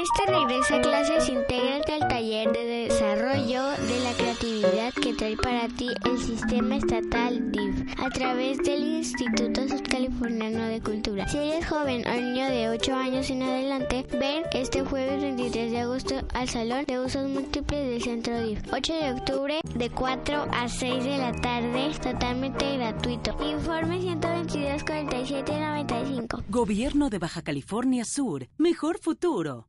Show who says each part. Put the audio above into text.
Speaker 1: Este regreso a clases, intégrate al taller de desarrollo de la creatividad que trae para ti el Sistema Estatal DIF a través del Instituto Californiano de Cultura. Si eres joven o niño de 8 años en adelante, ven este jueves 23 de agosto al Salón de Usos Múltiples del Centro DIF. 8 de octubre de 4 a 6 de la tarde, totalmente gratuito. Informe 122 47 95.
Speaker 2: Gobierno de Baja California Sur. Mejor futuro.